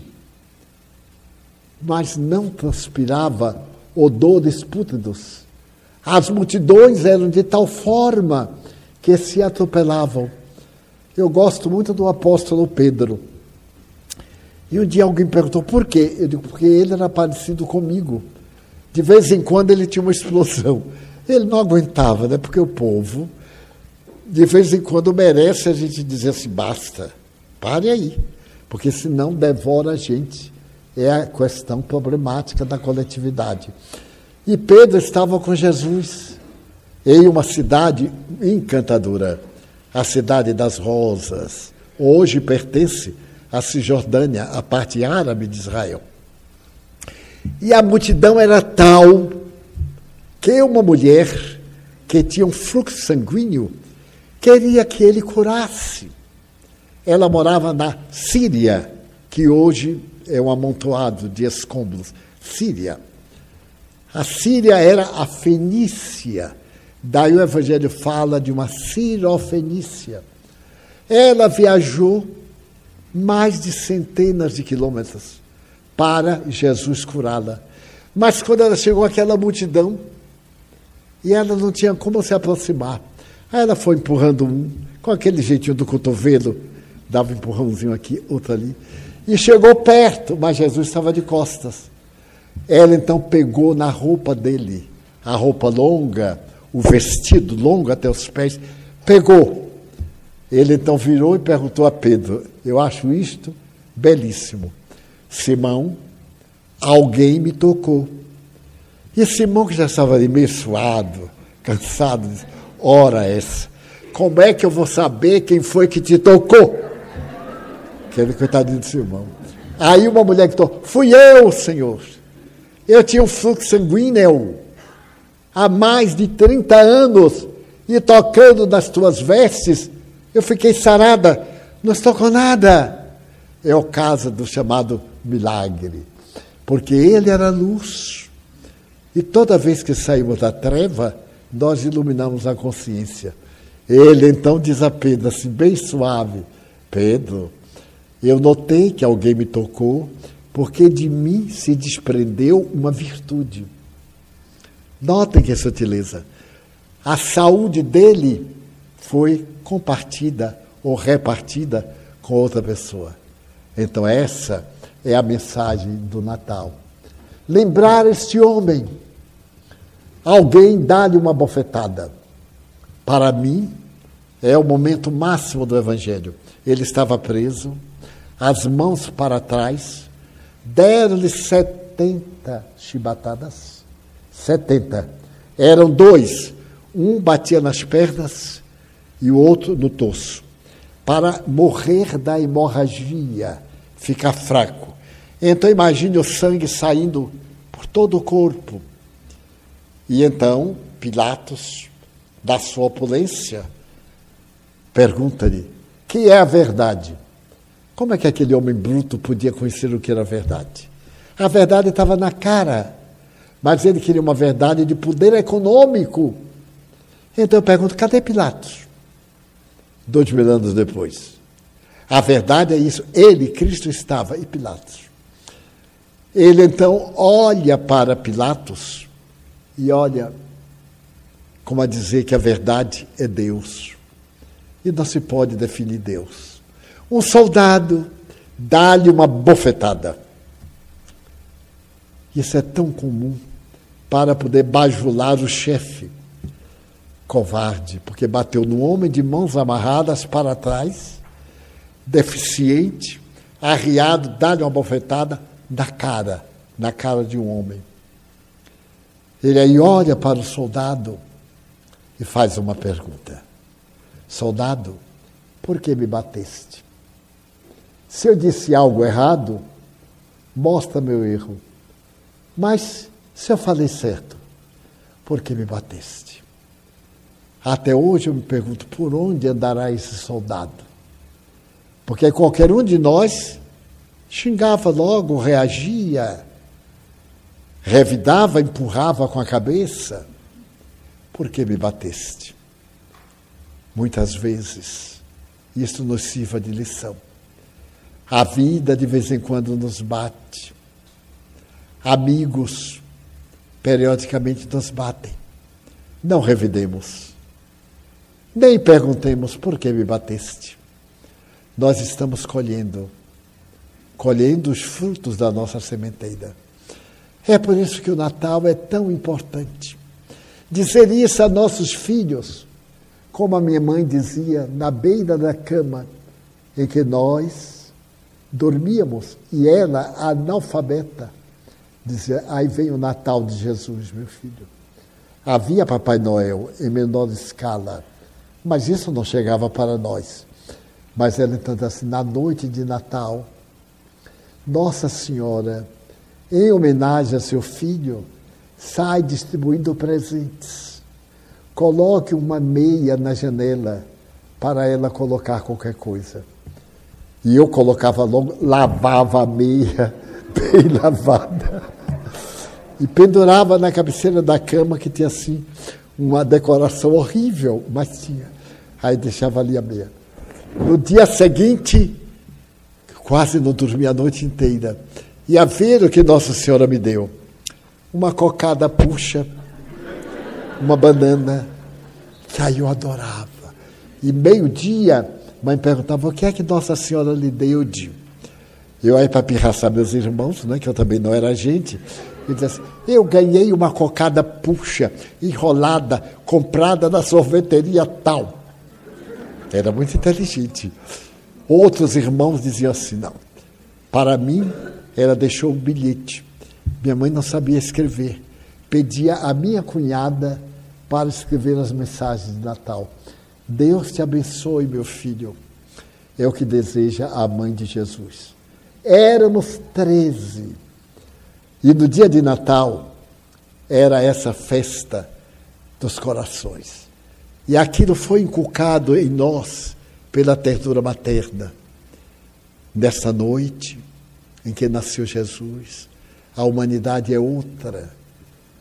mas não transpirava odores pútridos. As multidões eram de tal forma que se atropelavam. Eu gosto muito do apóstolo Pedro. E um dia alguém perguntou por quê? Eu digo, porque ele era parecido comigo. De vez em quando ele tinha uma explosão. Ele não aguentava, né? Porque o povo, de vez em quando, merece a gente dizer assim: basta, pare aí. Porque senão devora a gente. É a questão problemática da coletividade. E Pedro estava com Jesus em uma cidade encantadora, a cidade das rosas. Hoje pertence à Cisjordânia, a parte árabe de Israel. E a multidão era tal que uma mulher que tinha um fluxo sanguíneo queria que ele curasse. Ela morava na Síria, que hoje é um amontoado de escombros. Síria. A Síria era a Fenícia. Daí o Evangelho fala de uma Sirofenícia. Ela viajou mais de centenas de quilômetros para Jesus curá-la. Mas quando ela chegou àquela multidão, e ela não tinha como se aproximar, aí ela foi empurrando um, com aquele jeitinho do cotovelo, dava um empurrãozinho aqui, outro ali, e chegou perto, mas Jesus estava de costas. Ela então pegou na roupa dele, a roupa longa, o vestido longo até os pés, pegou. Ele então virou e perguntou a Pedro: Eu acho isto belíssimo. Simão, alguém me tocou. E Simão, que já estava ali meio suado, cansado, disse: Ora essa, como é que eu vou saber quem foi que te tocou? Aquele coitadinho de Simão. Aí uma mulher que tocou: Fui eu, Senhor. Eu tinha um fluxo sanguíneo há mais de 30 anos e tocando nas tuas vestes, eu fiquei sarada. Não tocou nada. É o caso do chamado milagre. Porque ele era luz. E toda vez que saímos da treva, nós iluminamos a consciência. Ele então diz a Pedro, assim, bem suave: Pedro, eu notei que alguém me tocou porque de mim se desprendeu uma virtude. Notem que sutileza. A saúde dele foi compartida ou repartida com outra pessoa. Então, essa é a mensagem do Natal. Lembrar este homem. Alguém dá-lhe uma bofetada. Para mim, é o momento máximo do Evangelho. Ele estava preso, as mãos para trás, Deram-lhe 70 chibatadas. 70. Eram dois. Um batia nas pernas e o outro no torso. Para morrer da hemorragia, ficar fraco. Então imagine o sangue saindo por todo o corpo. E então Pilatos, da sua opulência, pergunta-lhe: que é a verdade? Como é que aquele homem bruto podia conhecer o que era verdade? A verdade estava na cara, mas ele queria uma verdade de poder econômico. Então eu pergunto: cadê Pilatos? Dois mil anos depois. A verdade é isso. Ele, Cristo, estava e Pilatos. Ele então olha para Pilatos e olha: como a dizer que a verdade é Deus. E não se pode definir Deus. Um soldado dá-lhe uma bofetada. Isso é tão comum para poder bajular o chefe. Covarde, porque bateu no homem de mãos amarradas para trás, deficiente, arriado, dá-lhe uma bofetada na cara, na cara de um homem. Ele aí olha para o soldado e faz uma pergunta: Soldado, por que me bateste? Se eu disse algo errado, mostra meu erro. Mas se eu falei certo, por que me bateste? Até hoje eu me pergunto por onde andará esse soldado? Porque qualquer um de nós xingava logo, reagia, revidava, empurrava com a cabeça. Por que me bateste? Muitas vezes, isso nos sirva de lição. A vida de vez em quando nos bate. Amigos periodicamente nos batem. Não revidemos. Nem perguntemos por que me bateste. Nós estamos colhendo, colhendo os frutos da nossa sementeira. É por isso que o Natal é tão importante. Dizer isso a nossos filhos, como a minha mãe dizia, na beira da cama em que nós dormíamos, e ela, analfabeta, dizia: Aí vem o Natal de Jesus, meu filho. Havia Papai Noel em menor escala, mas isso não chegava para nós. Mas ela então assim: na noite de Natal, Nossa Senhora em homenagem a seu filho, sai distribuindo presentes. Coloque uma meia na janela para ela colocar qualquer coisa. E eu colocava logo, lavava a meia bem lavada. E pendurava na cabeceira da cama que tinha assim uma decoração horrível, mas tinha. Aí deixava ali a meia. No dia seguinte, quase não dormia a noite inteira e a ver o que Nossa Senhora me deu. Uma cocada puxa, uma banana, que aí eu adorava. E meio-dia, mãe perguntava, o que é que Nossa Senhora lhe deu de? Eu aí para pirraçar meus irmãos, né, que eu também não era gente, e dizia assim, eu ganhei uma cocada puxa, enrolada, comprada na sorveteria tal. Era muito inteligente. Outros irmãos diziam assim, não, para mim ela deixou um bilhete. Minha mãe não sabia escrever. Pedia a minha cunhada para escrever as mensagens de Natal. Deus te abençoe, meu filho. É o que deseja a mãe de Jesus. Éramos 13. E no dia de Natal era essa festa dos corações. E aquilo foi inculcado em nós pela ternura materna. Nessa noite, em que nasceu Jesus. A humanidade é outra.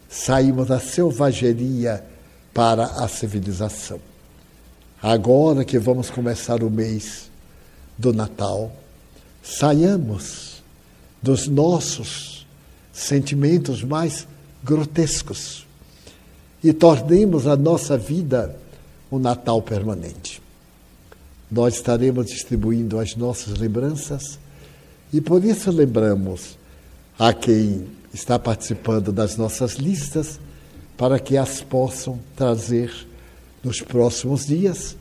Saímos da selvageria para a civilização. Agora que vamos começar o mês do Natal, saiamos dos nossos sentimentos mais grotescos e tornemos a nossa vida um Natal permanente. Nós estaremos distribuindo as nossas lembranças e por isso lembramos a quem está participando das nossas listas para que as possam trazer nos próximos dias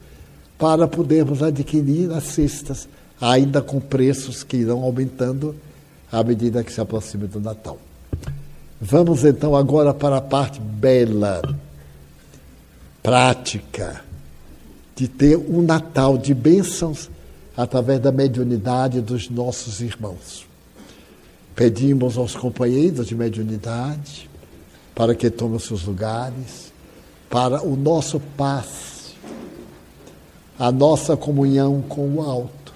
para podermos adquirir as cestas, ainda com preços que irão aumentando à medida que se aproxima do Natal. Vamos então agora para a parte bela, prática, de ter um Natal de bênçãos através da mediunidade dos nossos irmãos. Pedimos aos companheiros de mediunidade para que tomem seus lugares, para o nosso passe, a nossa comunhão com o alto.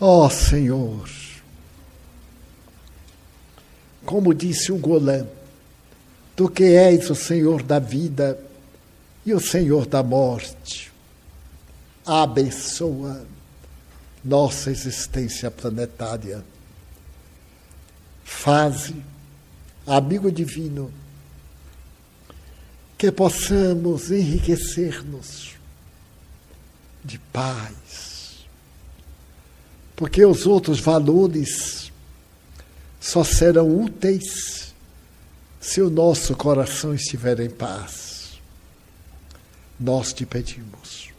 Ó oh, Senhor, como disse o Golã, tu que és o Senhor da vida e o Senhor da morte, abençoa nossa existência planetária. Faze, amigo divino, que possamos enriquecer-nos de paz, porque os outros valores só serão úteis se o nosso coração estiver em paz. Nós te pedimos,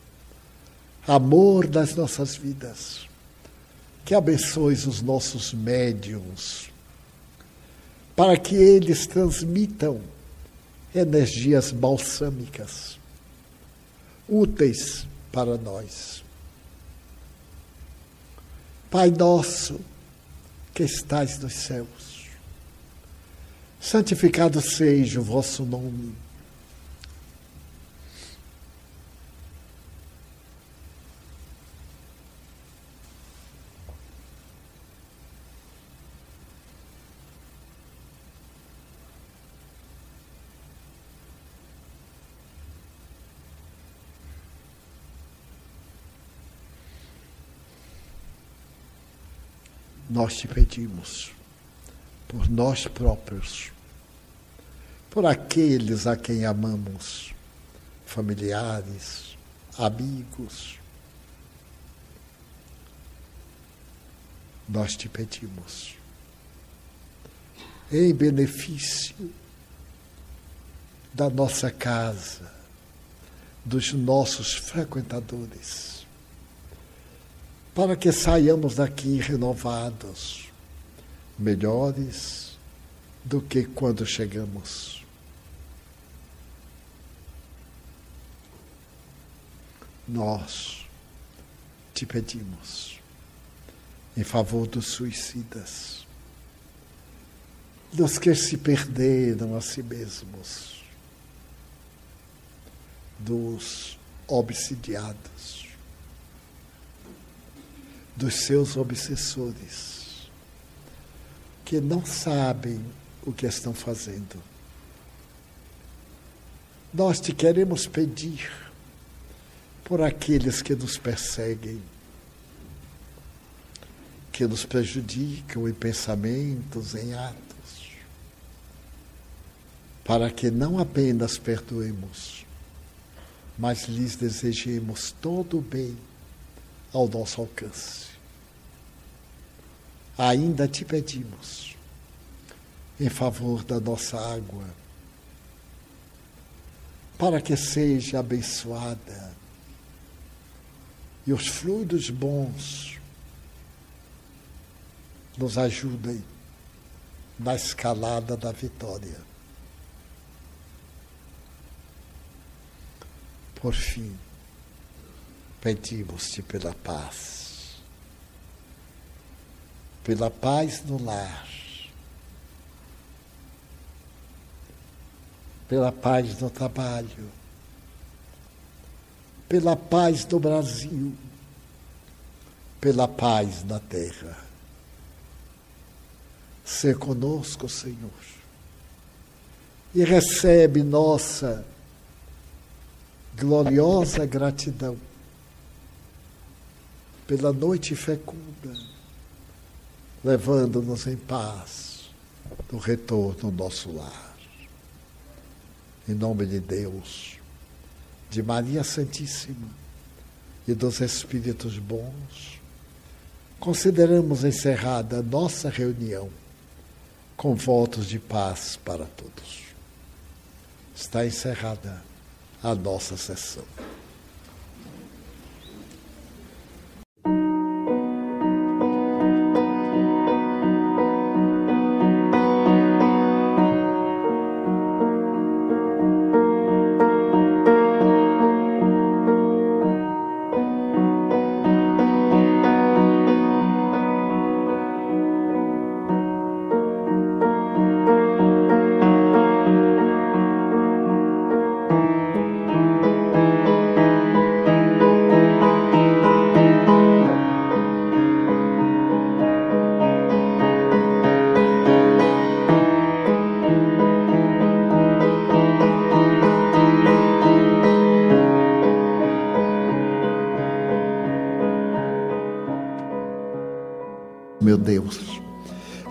amor das nossas vidas, que abençoes os nossos médiums, para que eles transmitam energias balsâmicas, úteis para nós. Pai nosso, que estais nos céus, santificado seja o vosso nome. Nós te pedimos, por nós próprios, por aqueles a quem amamos, familiares, amigos. Nós te pedimos, em benefício da nossa casa, dos nossos frequentadores para que saiamos daqui renovados, melhores do que quando chegamos. Nós te pedimos em favor dos suicidas, dos que se perderam a si mesmos, dos obsidiados dos seus obsessores, que não sabem o que estão fazendo. Nós te queremos pedir por aqueles que nos perseguem, que nos prejudicam em pensamentos, em atos, para que não apenas perdoemos, mas lhes desejemos todo o bem ao nosso alcance. Ainda te pedimos, em favor da nossa água, para que seja abençoada e os fluidos bons nos ajudem na escalada da vitória. Por fim, pedimos-te pela paz, pela paz no lar, pela paz no trabalho, pela paz no Brasil, pela paz na terra. Ser conosco, Senhor, e recebe nossa gloriosa gratidão pela noite fecunda, levando-nos em paz no retorno ao nosso lar. Em nome de Deus, de Maria Santíssima e dos Espíritos bons, consideramos encerrada a nossa reunião com votos de paz para todos. Está encerrada a nossa sessão.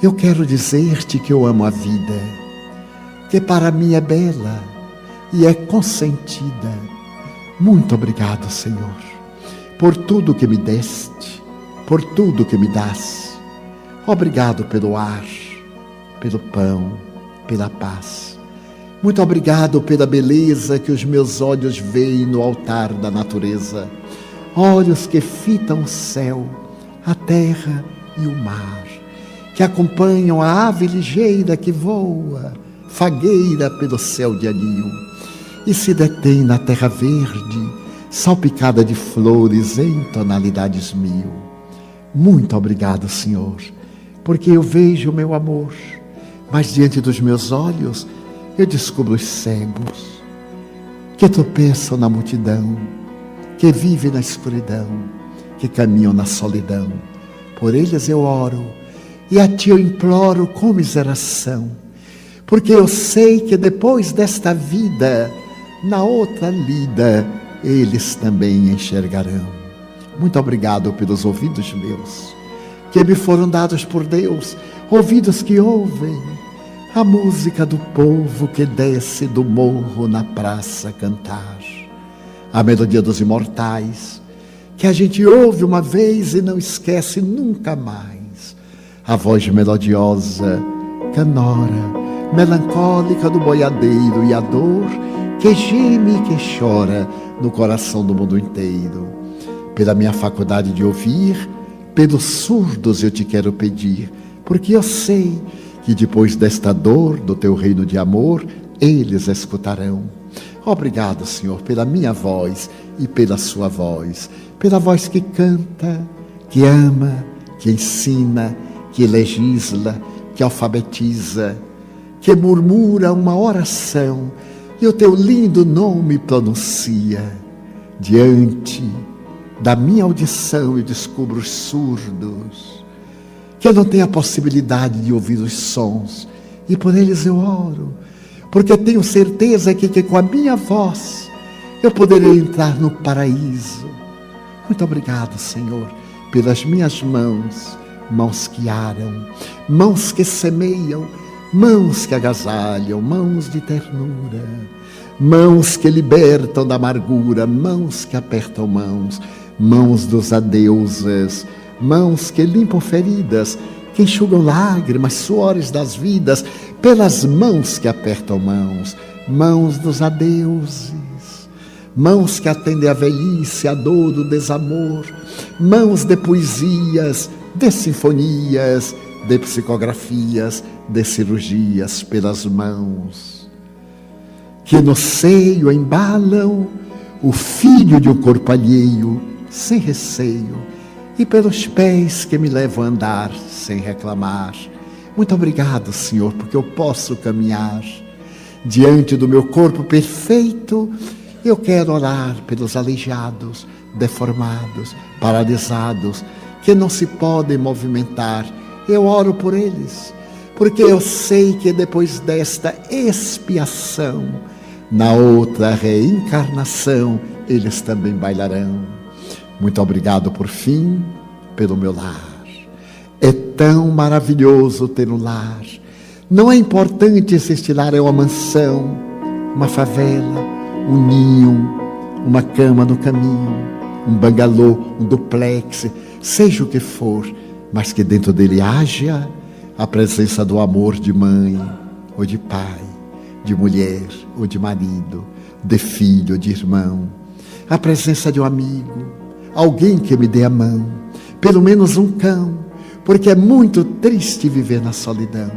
Eu quero dizer-te que eu amo a vida, que para mim é bela e é consentida. Muito obrigado, Senhor, por tudo que me deste, por tudo que me das. Obrigado pelo ar, pelo pão, pela paz. Muito obrigado pela beleza que os meus olhos veem no altar da natureza. Olhos que fitam o céu, a terra e o mar, que acompanham a ave ligeira que voa, fagueira pelo céu de anil, e se detém na terra verde, salpicada de flores em tonalidades mil. Muito obrigado, Senhor, porque eu vejo o meu amor, mas diante dos meus olhos eu descubro os cegos que tropeçam na multidão, que vivem na escuridão, que caminham na solidão. Por eles eu oro e a ti eu imploro com miseração, porque eu sei que depois desta vida, na outra lida, eles também enxergarão. Muito obrigado pelos ouvidos meus, que me foram dados por Deus, ouvidos que ouvem a música do povo que desce do morro na praça cantar, a melodia dos imortais, que a gente ouve uma vez e não esquece nunca mais, a voz melodiosa, canora, melancólica do boiadeiro e a dor que geme e que chora no coração do mundo inteiro. Pela minha faculdade de ouvir, pelos surdos eu te quero pedir, porque eu sei que depois desta dor do teu reino de amor, eles escutarão. Obrigado, Senhor, pela minha voz e pela sua voz, pela voz que canta, que ama, que ensina, que legisla, que alfabetiza, que murmura uma oração e o teu lindo nome pronuncia. Diante da minha audição eu descubro os surdos que eu não tenho a possibilidade de ouvir os sons, e por eles eu oro, porque tenho certeza que, que com a minha voz eu poderei entrar no paraíso. Muito obrigado, Senhor, pelas minhas mãos, mãos que aram, mãos que semeiam, mãos que agasalham, mãos de ternura, mãos que libertam da amargura, mãos que apertam mãos, mãos dos adeuses mãos que limpam feridas, que enxugam lágrimas, suores das vidas, pelas mãos que apertam mãos, mãos dos adeuses, mãos que atendem a velhice, a dor do desamor, mãos de poesias, de sinfonias, de psicografias, de cirurgias pelas mãos, que no seio embalam o filho de um corpo alheio, sem receio, e pelos pés que me levam a andar sem reclamar. Muito obrigado, Senhor, porque eu posso caminhar diante do meu corpo perfeito. Eu quero orar pelos aleijados, deformados, paralisados, que não se podem movimentar. Eu oro por eles, porque eu sei que depois desta expiação, na outra reencarnação, eles também bailarão. Muito obrigado por fim pelo meu lar. É tão maravilhoso ter um lar. Não é importante se este lar é uma mansão, uma favela, um ninho, uma cama no caminho, um bangalô, um duplex, seja o que for, mas que dentro dele haja a presença do amor de mãe ou de pai, de mulher ou de marido, de filho ou de irmão, a presença de um amigo, alguém que me dê a mão, pelo menos um cão, porque é muito triste viver na solidão.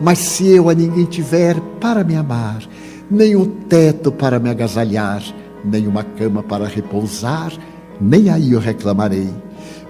Mas se eu a ninguém tiver para me amar, nem um teto para me agasalhar, nem uma cama para repousar, nem aí eu reclamarei.